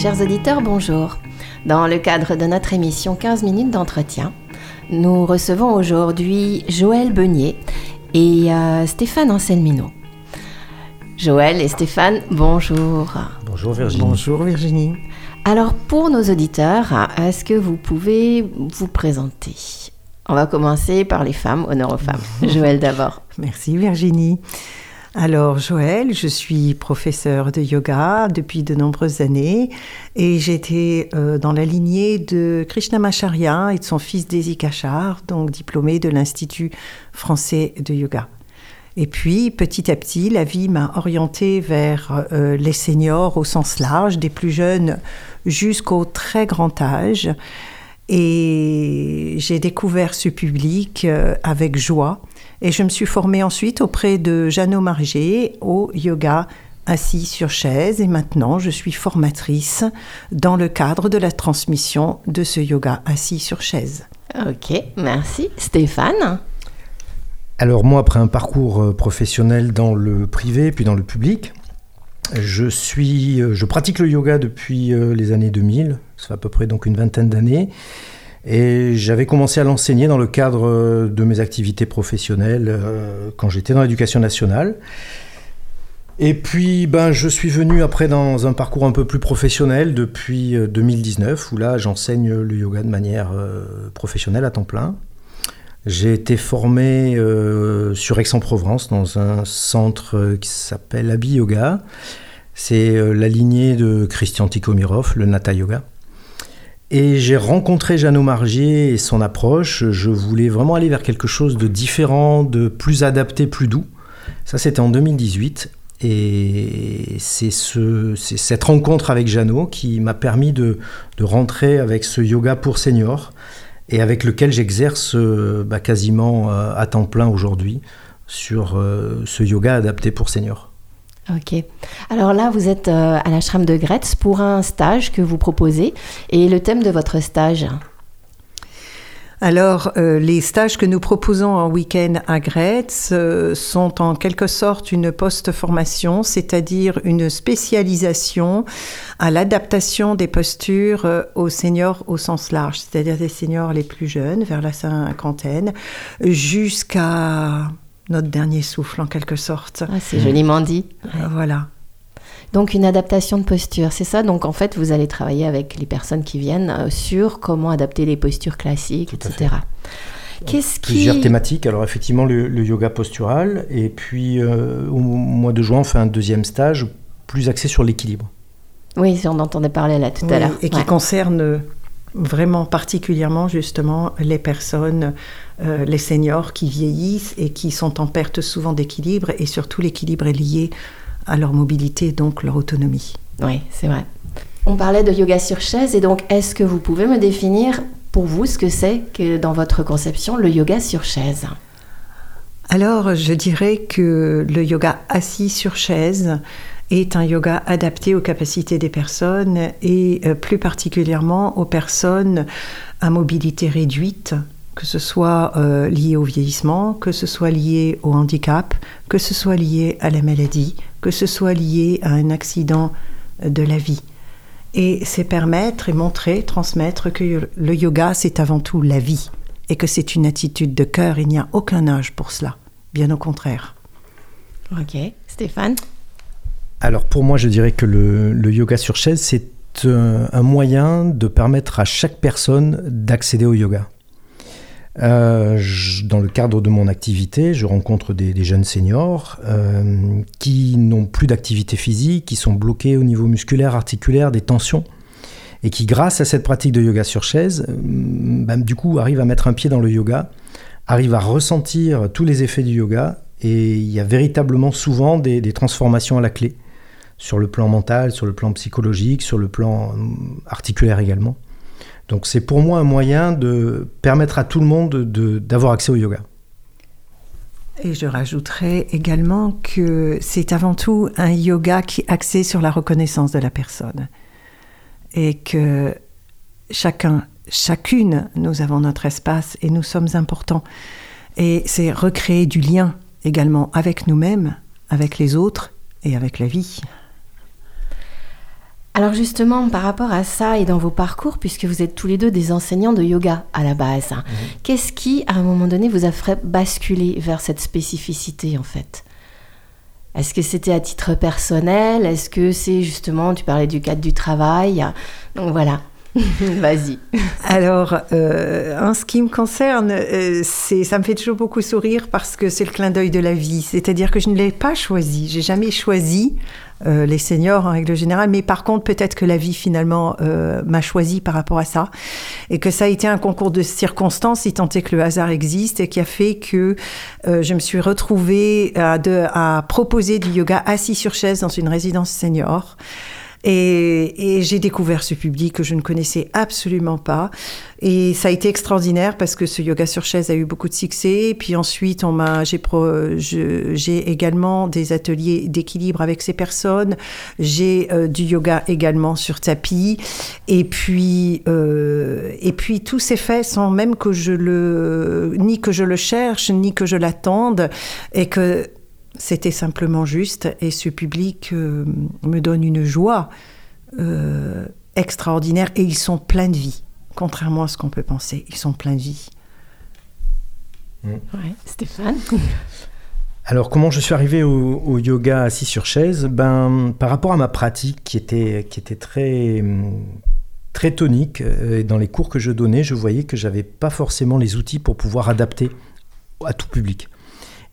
Chers auditeurs, bonjour. Dans le cadre de notre émission 15 minutes d'entretien, nous recevons aujourd'hui Joël Beunier et euh, Stéphane Anselmino. Joël et Stéphane, bonjour. Bonjour Virginie. Bonjour Virginie. Alors pour nos auditeurs, est-ce que vous pouvez vous présenter? On va commencer par les femmes, honneur aux femmes. Joël d'abord. Merci Virginie. Alors Joël, je suis professeur de yoga depuis de nombreuses années et j'étais euh, dans la lignée de Krishnamacharya et de son fils Desi Kachar, donc diplômé de l'Institut français de yoga. Et puis, petit à petit, la vie m'a orientée vers euh, les seniors au sens large, des plus jeunes jusqu'au très grand âge. Et j'ai découvert ce public euh, avec joie. Et je me suis formée ensuite auprès de Jeannot Margé au yoga assis sur chaise. Et maintenant, je suis formatrice dans le cadre de la transmission de ce yoga assis sur chaise. Ok, merci. Stéphane? Alors moi, après un parcours euh, professionnel dans le privé puis dans le public, euh, je pratique le yoga depuis euh, les années 2000, ça fait à peu près donc une vingtaine d'années. Et j'avais commencé à l'enseigner dans le cadre de mes activités professionnelles quand j'étais dans l'éducation nationale. Et puis, ben, je suis venu après dans un parcours un peu plus professionnel depuis 2019, où là, j'enseigne le yoga de manière professionnelle à temps plein. J'ai été formé euh, sur Aix-en-Provence dans un centre qui s'appelle Abi Yoga. C'est euh, la lignée de Christian Tikhomirov, le Nata Yoga. Et j'ai rencontré Jeannot Margier et son approche. Je voulais vraiment aller vers quelque chose de différent, de plus adapté, plus doux. Ça, c'était en 2018. Et c'est ce, cette rencontre avec Jeannot qui m'a permis de, rentrer avec ce yoga pour seniors et avec lequel j'exerce euh, bah, quasiment euh, à temps plein aujourd'hui sur euh, ce yoga adapté pour seniors. Ok. Alors là, vous êtes à l'ashram de Gretz pour un stage que vous proposez. Et le thème de votre stage? Alors, euh, les stages que nous proposons en week-end à Gretz euh, sont en quelque sorte une post-formation, c'est-à-dire une spécialisation à l'adaptation des postures euh, aux seniors au sens large, c'est-à-dire des seniors les plus jeunes, vers la cinquantaine, jusqu'à notre dernier souffle en quelque sorte. Ah, c'est joliment dit. Voilà. Donc une adaptation de posture, c'est ça. Donc en fait, vous allez travailler avec les personnes qui viennent euh, sur comment adapter les postures classiques, etc. Qu'est-ce qui... Plusieurs thématiques. Alors effectivement, le, yoga postural. Et puis euh, au mois de juin, on fait un deuxième stage plus axé sur l'équilibre. Oui, on entendait parler là tout à l'heure. Et qui concerne vraiment particulièrement justement les personnes, euh, les seniors qui vieillissent et qui sont en perte souvent d'équilibre et surtout l'équilibre est lié à leur mobilité, donc leur autonomie. Oui, c'est vrai. On parlait de yoga sur chaise, et donc est-ce que vous pouvez me définir pour vous ce que c'est que dans votre conception le yoga sur chaise? Alors, je dirais que le yoga assis sur chaise est un yoga adapté aux capacités des personnes et euh, plus particulièrement aux personnes à mobilité réduite, que ce soit euh, lié au vieillissement, que ce soit lié au handicap, que ce soit lié à la maladie, que ce soit lié à un accident de la vie. Et c'est permettre et montrer, transmettre que le yoga, c'est avant tout la vie et que c'est une attitude de cœur. Il n'y a aucun âge pour cela, bien au contraire. Ok, Stéphane? Alors pour moi, je dirais que le, yoga sur chaise, c'est un moyen de permettre à chaque personne d'accéder au yoga. Euh, dans le cadre de mon activité, je rencontre des, jeunes seniors euh, qui n'ont plus d'activité physique, qui sont bloqués au niveau musculaire, articulaire, des tensions, et qui, grâce à cette pratique de yoga sur chaise, euh, bah, du coup, arrivent à mettre un pied dans le yoga, arrivent à ressentir tous les effets du yoga, et il y a véritablement souvent des, des transformations à la clé, sur le plan mental, sur le plan psychologique, sur le plan articulaire également. Donc c'est pour moi un moyen de permettre à tout le monde d'avoir accès au yoga. Et je rajouterais également que c'est avant tout un yoga qui est axé sur la reconnaissance de la personne. Et que chacun, chacune, nous avons notre espace et nous sommes importants. Et c'est recréer du lien également avec nous-mêmes, avec les autres et avec la vie. Alors justement, par rapport à ça et dans vos parcours, puisque vous êtes tous les deux des enseignants de yoga à la base, mhm. qu'est-ce qui, à un moment donné, vous a fait basculer vers cette spécificité en fait? Est-ce que c'était à titre personnel? Est-ce que c'est justement, tu parlais du cadre du travail? Donc voilà. Vas-y. Alors, euh, en ce qui me concerne, euh, c'est, ça me fait toujours beaucoup sourire parce que c'est le clin d'œil de la vie. C'est-à-dire que je ne l'ai pas choisi. J'ai jamais choisi euh, les seniors en règle générale, mais par contre, peut-être que la vie finalement m'a choisi par rapport à ça et que ça a été un concours de circonstances, si tant est que le hasard existe, et qui a fait que je me suis retrouvée à, à proposer du yoga assis sur chaise dans une résidence senior. Et, j'ai découvert ce public que je ne connaissais absolument pas. Et ça a été extraordinaire parce que ce yoga sur chaise a eu beaucoup de succès. Et puis ensuite, on m'a, j'ai, j'ai également des ateliers d'équilibre avec ces personnes. J'ai euh, du yoga également sur tapis. Et puis, euh, et puis tout s'est fait sans même que je le, ni que je le cherche, ni que je l'attende. Et que c'était simplement juste et ce public euh, me donne une joie euh, extraordinaire et ils sont pleins de vie, contrairement à ce qu'on peut penser. Ils sont pleins de vie. Mm. Stéphane alors, comment je suis arrivé au, yoga assis sur chaise? Ben, Par rapport à ma pratique qui était, qui était très, très tonique, euh, et dans les cours que je donnais, je voyais que j'avais pas forcément les outils pour pouvoir adapter à tout public.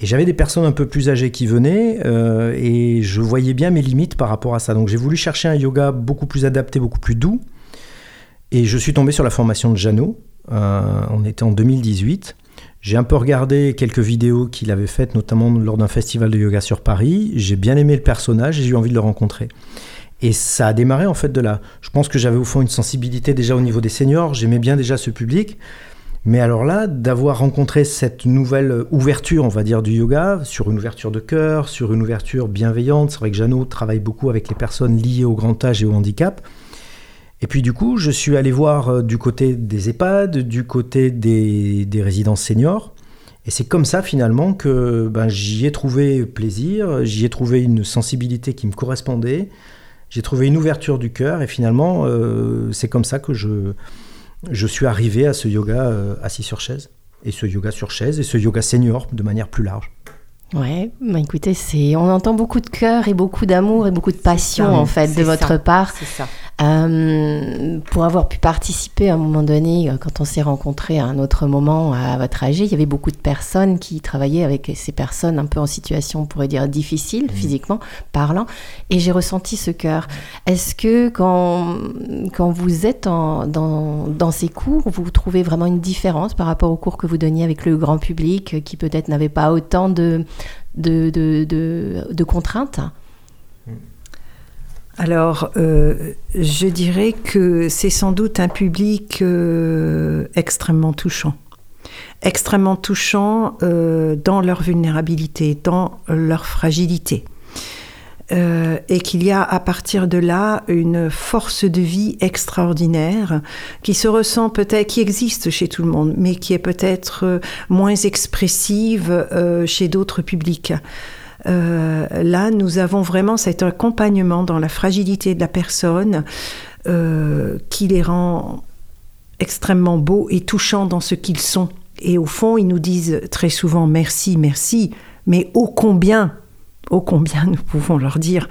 Et j'avais des personnes un peu plus âgées qui venaient euh, et je voyais bien mes limites par rapport à ça. Donc j'ai voulu chercher un yoga beaucoup plus adapté, beaucoup plus doux. Et je suis tombé sur la formation de Jeannot. Euh, on était en 2018. J'ai un peu regardé quelques vidéos qu'il avait faites, notamment lors d'un festival de yoga sur Paris. J'ai bien aimé le personnage et j'ai eu envie de le rencontrer. Et ça a démarré en fait de là. Je pense que j'avais au fond une sensibilité déjà au niveau des seniors. J'aimais bien déjà ce public. Mais alors là, d'avoir rencontré cette nouvelle ouverture, on va dire, du yoga, sur une ouverture de cœur, sur une ouverture bienveillante, c'est vrai que Jeannot travaille beaucoup avec les personnes liées au grand âge et au handicap. Et puis du coup, je suis allé voir euh, du côté des EHPAD, du côté des, résidences seniors. Et c'est comme ça finalement que ben, j'y ai trouvé plaisir, j'y ai trouvé une sensibilité qui me correspondait, j'ai trouvé une ouverture du cœur et finalement euh, c'est comme ça que je, je suis arrivé à ce yoga euh, assis sur chaise, et ce yoga sur chaise, et ce yoga senior de manière plus large. Ouais, bah écoutez, c'est, on entend beaucoup de cœur et beaucoup d'amour et beaucoup de passion en fait de votre part. C'est ça. Euh, pour avoir pu participer à un moment donné, euh, quand on s'est rencontrés à un autre moment à votre âge, il y avait beaucoup de personnes qui travaillaient avec ces personnes un peu en situation, on pourrait dire, difficile, mmh. physiquement parlant, et j'ai ressenti ce cœur. Est-ce que quand, quand vous êtes en, dans, dans ces cours, vous trouvez vraiment une différence par rapport aux cours que vous donniez avec le grand public qui peut-être n'avait pas autant de, de, de, de, de contraintes? Alors, euh, je dirais que c'est sans doute un public euh, extrêmement touchant. Extrêmement touchant euh, dans leur vulnérabilité, dans leur fragilité. et qu'il y a à partir de là une force de vie extraordinaire qui se ressent peut-être, qui existe chez tout le monde, mais qui est peut-être moins expressive chez d'autres publics. Euh, là, nous avons vraiment cet accompagnement dans la fragilité de la personne euh, qui les rend extrêmement beaux et touchants dans ce qu'ils sont. Et au fond, ils nous disent très souvent merci, merci, mais ô combien, ô combien nous pouvons leur dire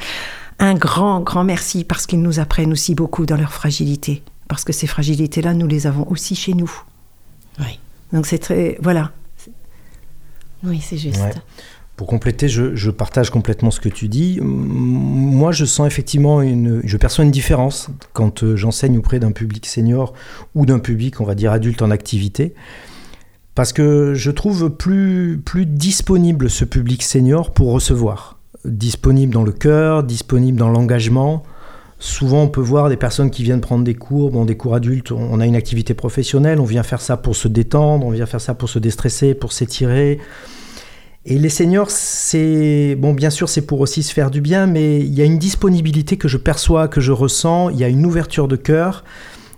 un grand, grand merci parce qu'ils nous apprennent aussi beaucoup dans leur fragilité. Parce que ces fragilités-là, nous les avons aussi chez nous. Oui. Donc c'est très. Voilà. Oui, c'est juste. Pour compléter, je, partage complètement ce que tu dis. Moi, je sens effectivement une, je perçois une différence quand euh, j'enseigne auprès d'un public senior ou d'un public, on va dire adulte en activité, parce que je trouve plus plus disponible ce public senior pour recevoir, disponible dans le cœur, disponible dans l'engagement. Souvent, on peut voir des personnes qui viennent prendre des cours, bon, des cours adultes. On a une activité professionnelle, on vient faire ça pour se détendre, on vient faire ça pour se déstresser, pour s'étirer. Et les seniors, c'est bon, bien sûr, c'est pour aussi se faire du bien, mais il y a une disponibilité que je perçois, que je ressens. Il y a une ouverture de cœur.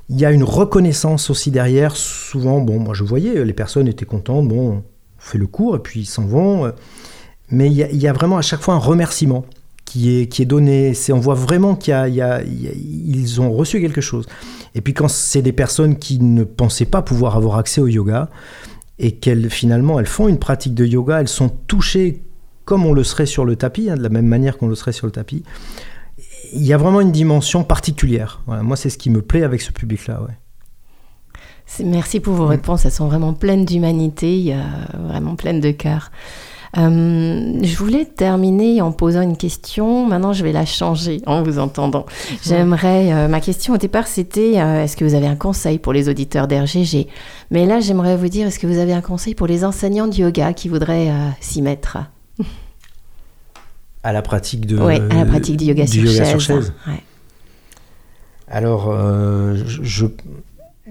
Il y a une reconnaissance aussi derrière. Souvent, bon, moi je voyais, les personnes étaient contentes. Bon, on fait le cours et puis ils s'en vont. Mais il y, a, vraiment à chaque fois un remerciement qui est, qui est donné. On voit vraiment qu'ils ils ont reçu quelque chose. Et puis quand c'est des personnes qui ne pensaient pas pouvoir avoir accès au yoga, et qu'elles finalement elles font une pratique de yoga, elles sont touchées comme on le serait sur le tapis, hein, de la même manière qu'on le serait sur le tapis. Il y a vraiment une dimension particulière. moi, c'est ce qui me plaît avec ce public-là. Ouais. Merci pour vos réponses. Elles sont vraiment pleines d'humanité, vraiment pleines de cœur. Euh, je voulais terminer en posant une question. Maintenant, je vais la changer en vous entendant. J'aimerais. Euh, ma question au départ, c'était euh, est-ce que vous avez un conseil pour les auditeurs d'RGG Mais là, j'aimerais vous dire est-ce que vous avez un conseil pour les enseignants de yoga qui voudraient s'y mettre? À la pratique de. Oui, à la pratique du yoga, sur, chaise. Alors, je,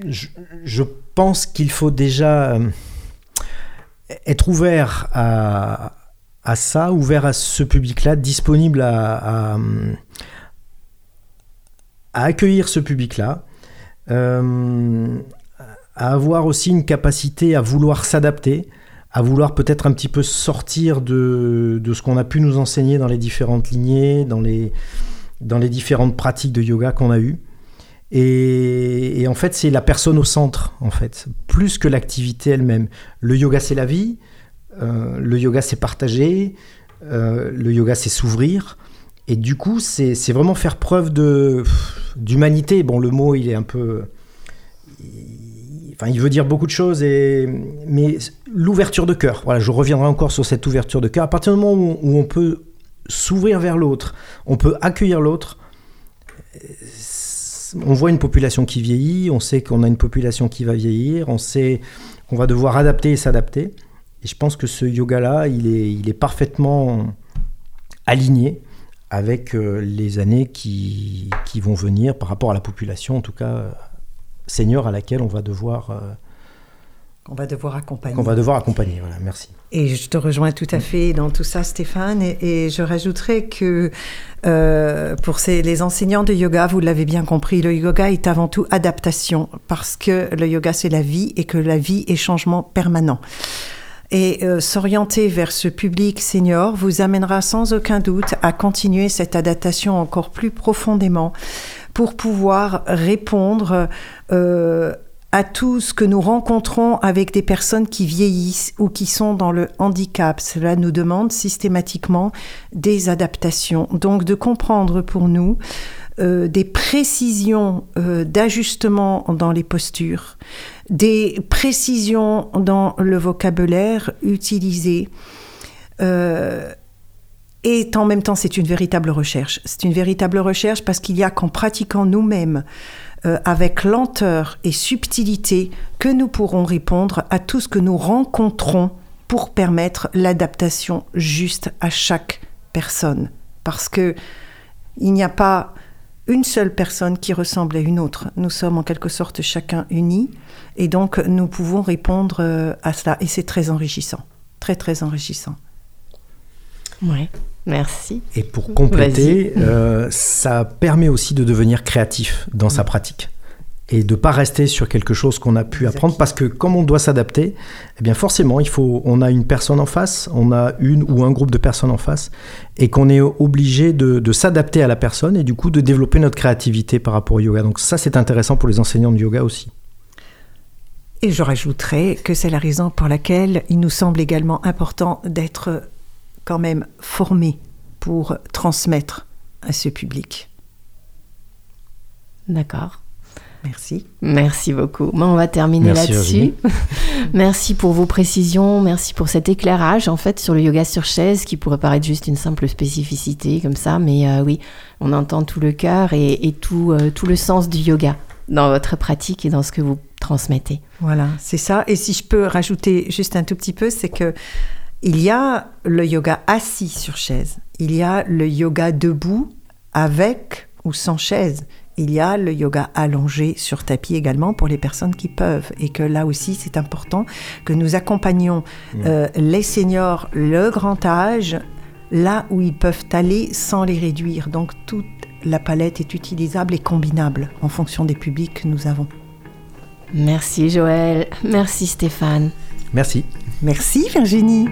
je, je, pense qu'il faut déjà être ouvert à, ça, ouvert à ce public-là, disponible à, accueillir ce public-là, euh, à avoir aussi une capacité à vouloir s'adapter, à vouloir peut-être un petit peu sortir de, ce qu'on a pu nous enseigner dans les différentes lignées, dans les, dans les différentes pratiques de yoga qu'on a eues. Et, en fait, c'est la personne au centre, en fait, plus que l'activité elle-même. Le yoga, c'est la vie. Euh, le yoga, c'est partager. Euh, le yoga, c'est s'ouvrir. Et du coup, c'est vraiment faire preuve d'humanité. Bon, le mot, il est un peu. enfin, il veut dire beaucoup de choses, et, mais l'ouverture de cœur. Voilà, je reviendrai encore sur cette ouverture de cœur. À partir du moment où on peut s'ouvrir vers l'autre, on peut accueillir l'autre, on voit une population qui vieillit, on sait qu'on a une population qui va vieillir, on sait qu'on va devoir adapter et s'adapter. Et je pense que ce yoga-là, il est, parfaitement aligné avec euh, les années qui, qui, vont venir par rapport à la population, en tout cas euh, senior à laquelle on va devoir... Qu'on va devoir accompagner. Qu'on va devoir accompagner, voilà, merci. Et je te rejoins tout à fait dans tout ça, Stéphane. Et, je rajouterais que euh, pour ces, les enseignants de yoga, vous l'avez bien compris, le yoga est avant tout adaptation, parce que le yoga, c'est la vie et que la vie est changement permanent. Et euh, s'orienter vers ce public senior vous amènera sans aucun doute à continuer cette adaptation encore plus profondément pour pouvoir répondre euh, à tout ce que nous rencontrons avec des personnes qui vieillissent ou qui sont dans le handicap. Cela nous demande systématiquement des adaptations. Donc de comprendre pour nous euh, des précisions euh, d'ajustement dans les postures, des précisions dans le vocabulaire utilisé. Euh, et en même temps, c'est une véritable recherche. C'est une véritable recherche parce qu'il y a qu'en pratiquant nous-mêmes euh, avec lenteur et subtilité que nous pourrons répondre à tout ce que nous rencontrons pour permettre l'adaptation juste à chaque personne. Parce que il n'y a pas une seule personne qui ressemble à une autre. Nous sommes en quelque sorte chacun unis et donc nous pouvons répondre euh, à cela et c'est très enrichissant, très très enrichissant. Oui. Merci. Et pour compléter, euh, ça permet aussi de devenir créatif dans sa pratique et de pas rester sur quelque chose qu'on a pu apprendre parce que comme on doit s'adapter, eh bien forcément il faut on a une personne en face, on a une ou un groupe de personnes en face et qu'on est obligé de, de s'adapter à la personne et du coup de développer notre créativité par rapport au yoga. Donc ça c'est intéressant pour les enseignants de yoga aussi. Et je rajouterais que c'est la raison pour laquelle il nous semble également important d'être quand même formé pour transmettre à ce public. D'accord. Merci. Merci beaucoup. on va terminer là-dessus. merci pour vos précisions, merci pour cet éclairage en fait sur le yoga sur chaise qui pourrait paraître juste une simple spécificité comme ça, mais euh, oui, on entend tout le cœur et, tout, euh, tout le sens du yoga dans votre pratique et dans ce que vous transmettez. Voilà, c'est ça. Et si je peux rajouter juste un tout petit peu, c'est que il y a le yoga assis sur chaise, il y a le yoga debout avec ou sans chaise. Il y a le yoga allongé sur tapis également pour les personnes qui peuvent. Et que là aussi, c'est important que nous accompagnions euh, les seniors, le grand âge, là où ils peuvent aller sans les réduire. Donc toute la palette est utilisable et combinable en fonction des publics que nous avons. Merci Joël, merci Stéphane. Merci. Merci Virginie.